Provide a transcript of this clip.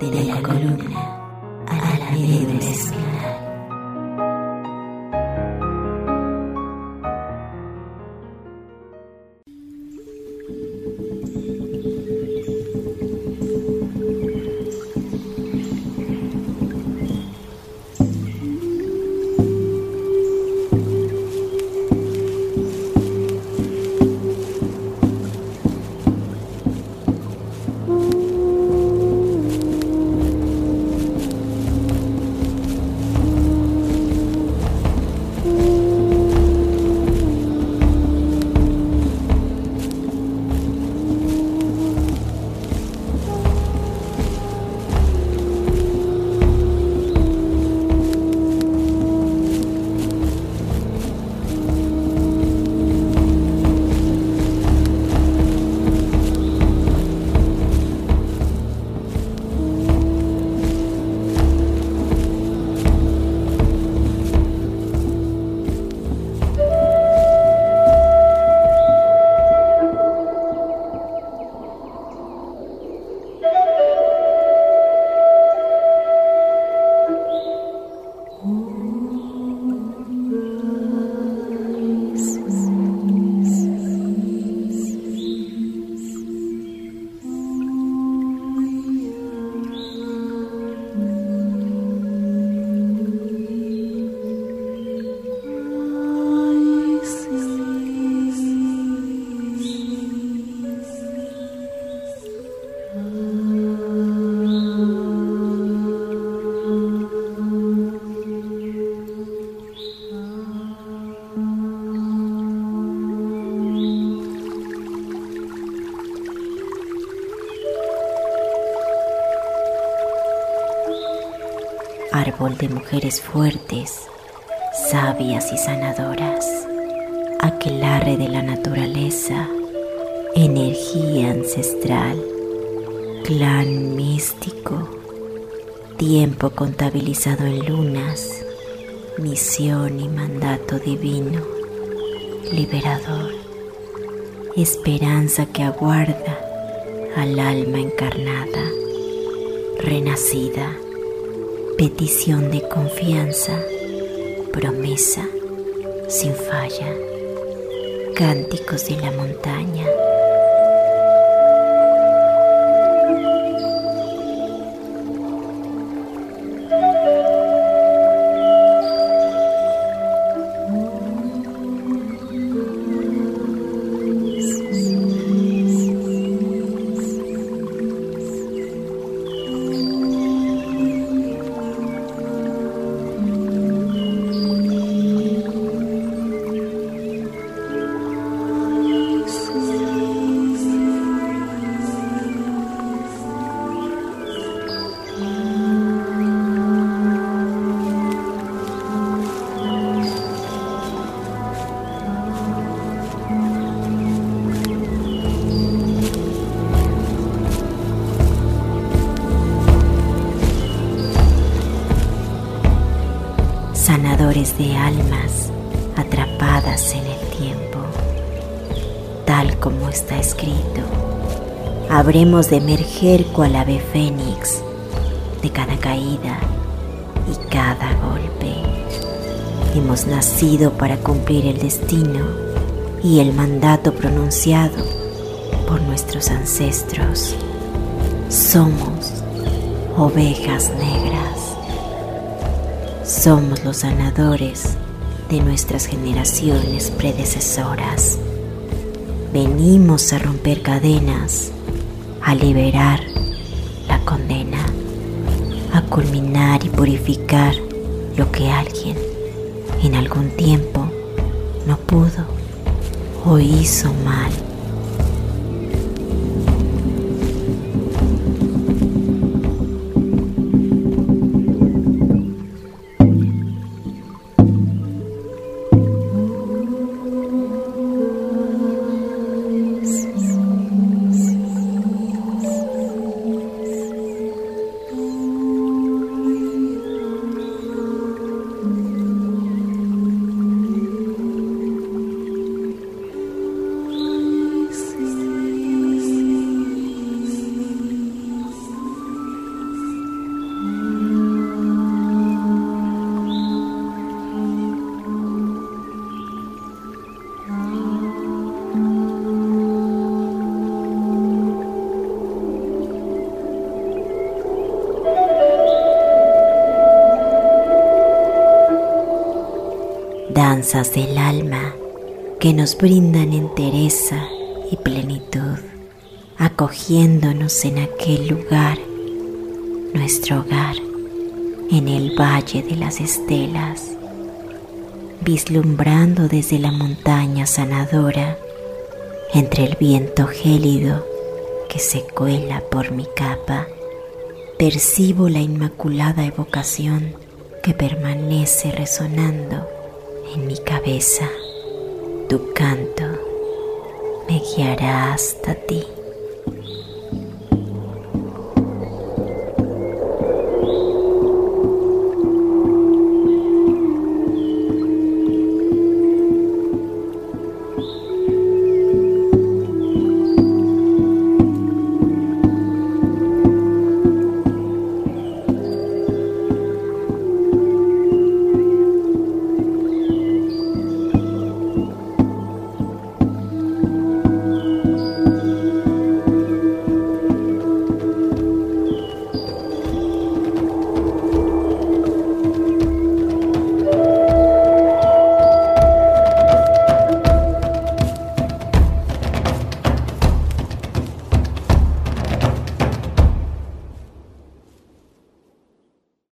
de la columna a la médula espinal. Árbol de mujeres fuertes, sabias y sanadoras, aquelarre de la naturaleza, energía ancestral, clan místico, tiempo contabilizado en lunas, misión y mandato divino, liberador, esperanza que aguarda al alma encarnada, renacida petición de confianza, promesa sin falla, cánticos de la montaña. De almas atrapadas en el tiempo, tal como está escrito. Habremos de emerger cual ave fénix de cada caída y cada golpe. Hemos nacido para cumplir el destino y el mandato pronunciado por nuestros ancestros. Somos ovejas negras. Somos los sanadores de nuestras generaciones predecesoras. Venimos a romper cadenas, a liberar la condena, a culminar y purificar lo que alguien en algún tiempo no pudo o hizo mal. Danzas del alma que nos brindan entereza y plenitud, acogiéndonos en aquel lugar, nuestro hogar, en el Valle de las Estelas, vislumbrando desde la montaña sanadora, entre el viento gélido que se cuela por mi capa, percibo la inmaculada evocación que permanece resonando en mi cabeza. Tu canto me guiará hasta ti.